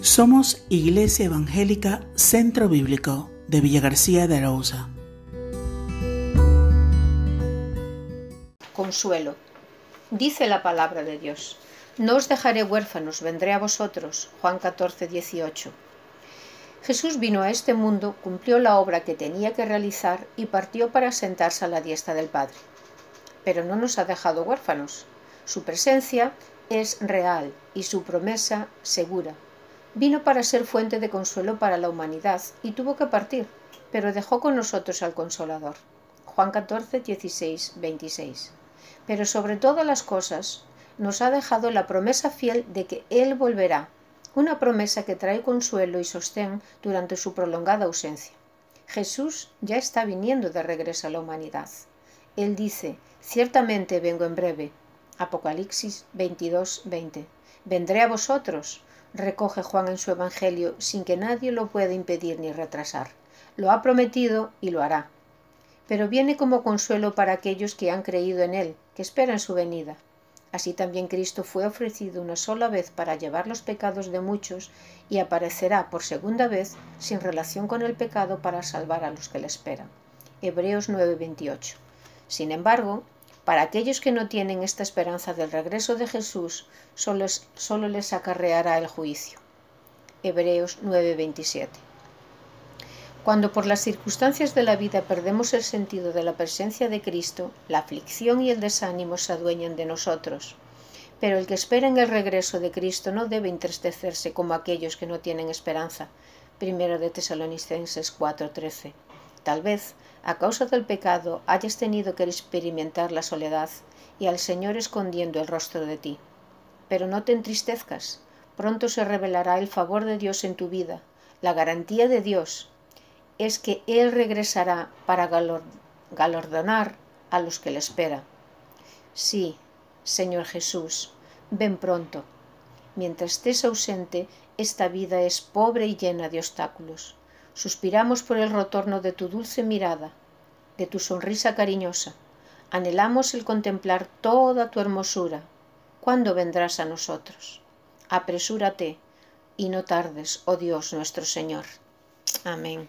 Somos Iglesia Evangélica Centro Bíblico de Villa García de Arauza. Consuelo. Dice la palabra de Dios. No os dejaré huérfanos, vendré a vosotros. Juan 14, 18. Jesús vino a este mundo, cumplió la obra que tenía que realizar y partió para sentarse a la diestra del Padre. Pero no nos ha dejado huérfanos. Su presencia es real y su promesa segura. Vino para ser fuente de consuelo para la humanidad y tuvo que partir, pero dejó con nosotros al Consolador. Juan 14, 16, 26. Pero sobre todas las cosas, nos ha dejado la promesa fiel de que Él volverá, una promesa que trae consuelo y sostén durante su prolongada ausencia. Jesús ya está viniendo de regreso a la humanidad. Él dice, ciertamente vengo en breve. Apocalipsis 22, 20. Vendré a vosotros, recoge Juan en su Evangelio, sin que nadie lo pueda impedir ni retrasar. Lo ha prometido y lo hará. Pero viene como consuelo para aquellos que han creído en Él, que esperan su venida. Así también Cristo fue ofrecido una sola vez para llevar los pecados de muchos y aparecerá por segunda vez sin relación con el pecado para salvar a los que le esperan. Hebreos 9:28. Sin embargo, para aquellos que no tienen esta esperanza del regreso de Jesús, solo, les acarreará el juicio. Hebreos 9:27. Cuando por las circunstancias de la vida perdemos el sentido de la presencia de Cristo, la aflicción y el desánimo se adueñan de nosotros. Pero el que espera en el regreso de Cristo no debe entristecerse como aquellos que no tienen esperanza. Primero de Tesalonicenses 4:13. Tal vez, a causa del pecado, hayas tenido que experimentar la soledad y al Señor escondiendo el rostro de ti. Pero no te entristezcas. Pronto se revelará el favor de Dios en tu vida, la garantía de Dios es que Él regresará para galardonar a los que le esperan. Sí, Señor Jesús, ven pronto. Mientras estés ausente, esta vida es pobre y llena de obstáculos. Suspiramos por el retorno de tu dulce mirada, de tu sonrisa cariñosa. Anhelamos el contemplar toda tu hermosura. ¿Cuándo vendrás a nosotros? Apresúrate y no tardes, oh Dios nuestro Señor. Amén.